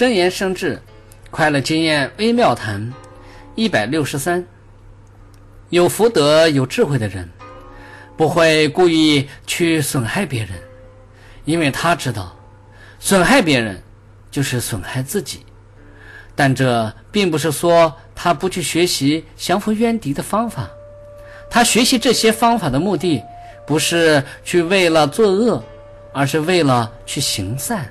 真言生智快乐经验微妙谈一百六十三。有福德有智慧的人不会故意去损害别人因为他知道损害别人就是损害自己。但这并不是说他不去学习降服冤敌的方法他学习这些方法的目的不是去为了作恶而是为了去行善。